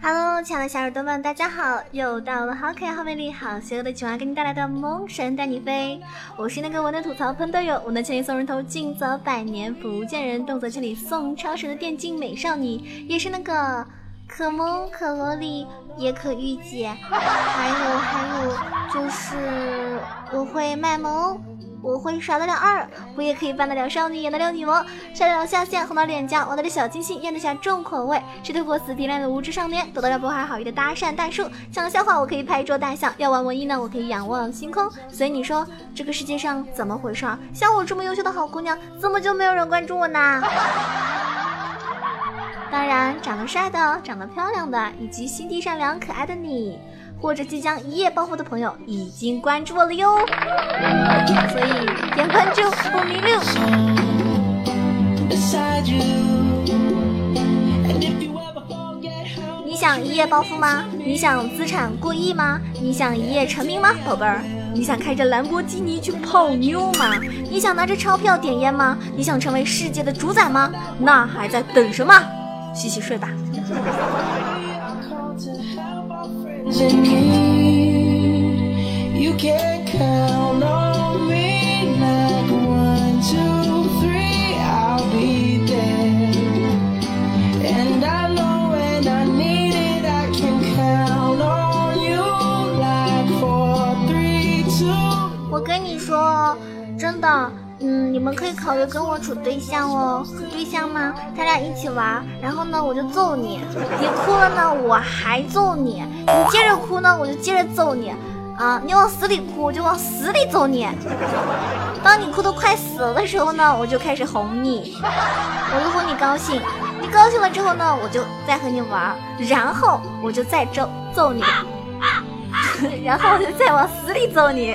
Hello，亲爱的小耳朵们，大家好！又到了好可爱、好美丽、好邪恶的囧儿给你带来的《萌神带你飞》。我是那个我能吐槽喷队友，我能千里送人头，近则百年不见人，动作千里送超神的电竞美少女，也是那个可萌可萝莉也可御姐，还有还有就是我会卖萌。我会耍得了二，我也可以扮得了少女，演得了女王，晒得了下线，红到脸颊，玩得了小清新，咽得下重口味，是透过死皮赖脸的无知少年，得到了不怀好意的搭讪大叔。讲笑话我可以拍桌大笑，要玩文艺呢我可以仰望星空。所以你说这个世界上怎么回事？像我这么优秀的好姑娘，怎么就没有人关注我呢？当然，长得帅的、长得漂亮的，以及心地善良可爱的你。或者即将一夜暴富的朋友已经关注我了哟，所以点关注不迷路。你想一夜暴富吗？你想资产过亿吗？你想一夜成名吗，宝贝儿？你想开着兰博基尼去泡妞吗？你想拿着钞票点烟吗？你想成为世界的主宰吗？那还在等什么？洗洗睡吧。我跟你说，真的，嗯，你们可以考虑跟我处对象哦。对象吗？他俩一起玩，然后呢，我就揍你。你哭了呢，我还揍你。你接着哭呢，我就接着揍你。啊，你往死里哭，我就往死里揍你。当你哭得快死了的时候呢，我就开始哄你，我就哄你高兴。你高兴了之后呢，我就再和你玩，然后我就再揍揍你，然后我就再往死里揍你。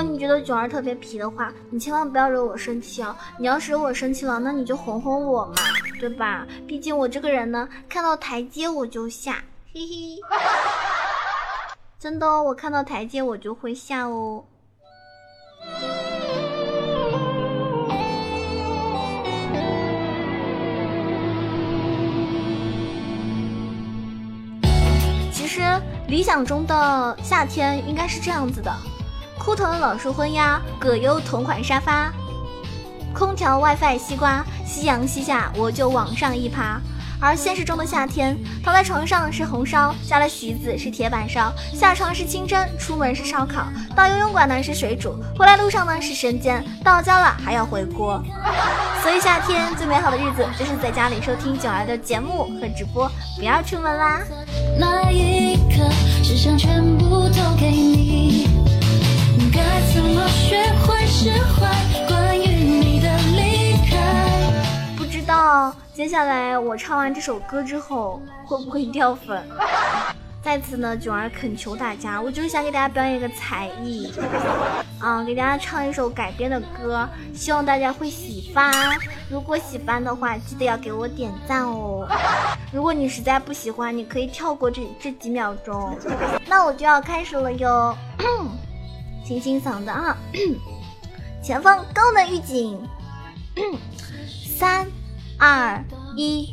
如果你觉得囧儿特别皮的话，你千万不要惹我生气哦。你要是惹我生气了，那你就哄哄我嘛，对吧？毕竟我这个人呢，看到台阶我就下，嘿嘿。真的哦，我看到台阶我就会下哦。其实理想中的夏天应该是这样子的。枯藤老树昏鸦，葛优同款沙发，空调 WiFi 西瓜，夕阳西下我就往上一爬。而现实中的夏天，躺在床上是红烧，加了席子是铁板烧，下床是清蒸，出门是烧烤，到游泳馆呢是水煮，回来路上呢是生煎，到家了还要回锅。所以夏天最美好的日子就是在家里收听九儿的节目和直播，不要出门啦。那一刻，只想全部接下来我唱完这首歌之后会不会掉粉？在此呢，囧儿恳求大家，我就是想给大家表演一个才艺，啊，给大家唱一首改编的歌，希望大家会喜欢。如果喜欢的话，记得要给我点赞哦。如果你实在不喜欢，你可以跳过这这几秒钟。那我就要开始了哟。清清嗓子啊！前方高能预警，三二一，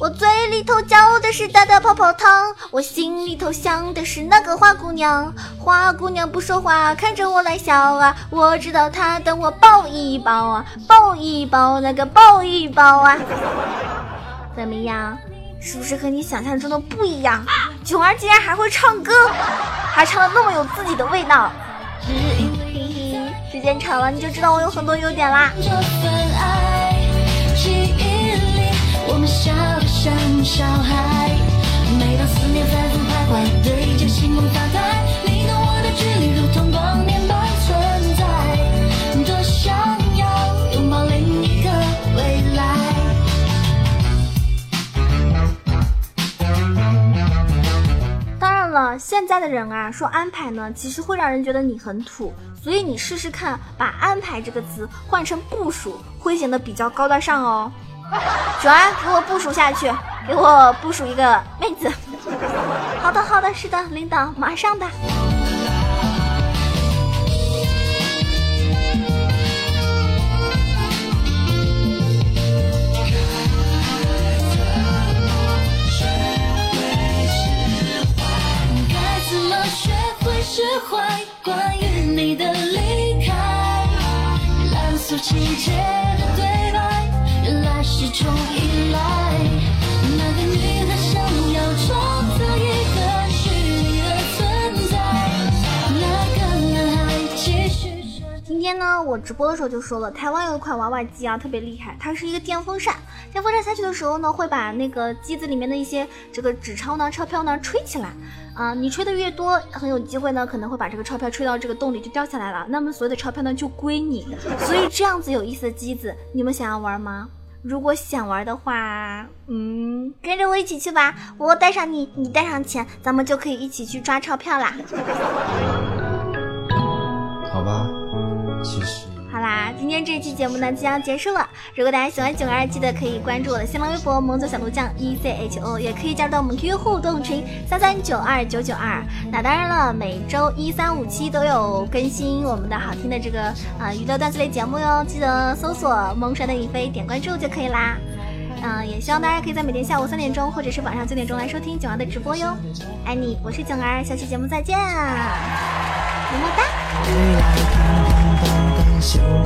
我嘴里头叫的是大大泡泡糖，我心里头想的是那个花姑娘。花姑娘不说话，看着我来笑啊，我知道她等我抱一抱啊，抱一抱那个抱一抱啊。怎么样？是不是和你想象中的不一样？囧儿竟然还会唱歌，还唱的那么有自己的味道。嘿嘿，时间长了你就知道我有很多优点啦。小孩每当思念反复徘徊对着发呆你懂我的如同光年般存在。多想要拥抱另一个未来。当然了现在的人啊说安排呢其实会让人觉得你很土所以你试试看把安排这个词换成部署会显得比较高大上哦。主儿，给我部署下去，给我部署一个妹子。好的，好的，是的，领导，马上的。我直播的时候就说了，台湾有一款娃娃机啊，特别厉害，它是一个电风扇，电风扇下去的时候呢，会把那个机子里面的一些这个纸钞呢、钞票呢吹起来。啊，你吹的越多，很有机会呢，可能会把这个钞票吹到这个洞里就掉下来了。那么所有的钞票呢就归你。所以这样子有意思的机子，你们想要玩吗？如果想玩的话，嗯，跟着我一起去吧。我带上你，你带上钱，咱们就可以一起去抓钞票啦。好吧，其实。好啦，今天这期节目呢即将结束了。如果大家喜欢囧儿，记得可以关注我的新浪微博“萌左小鹿酱 E C H O”，也可以加入到我们 QQ 互动群三三九二九九二。那当然了，每周一、三、五、七都有更新我们的好听的这个呃娱乐段子类节目哟，记得搜索“萌神的影飞”，点关注就可以啦。嗯，也希望大家可以在每天下午三点钟或者是晚上九点钟来收听囧儿的直播哟。爱你，我是囧儿，下期节目再见，么么哒。相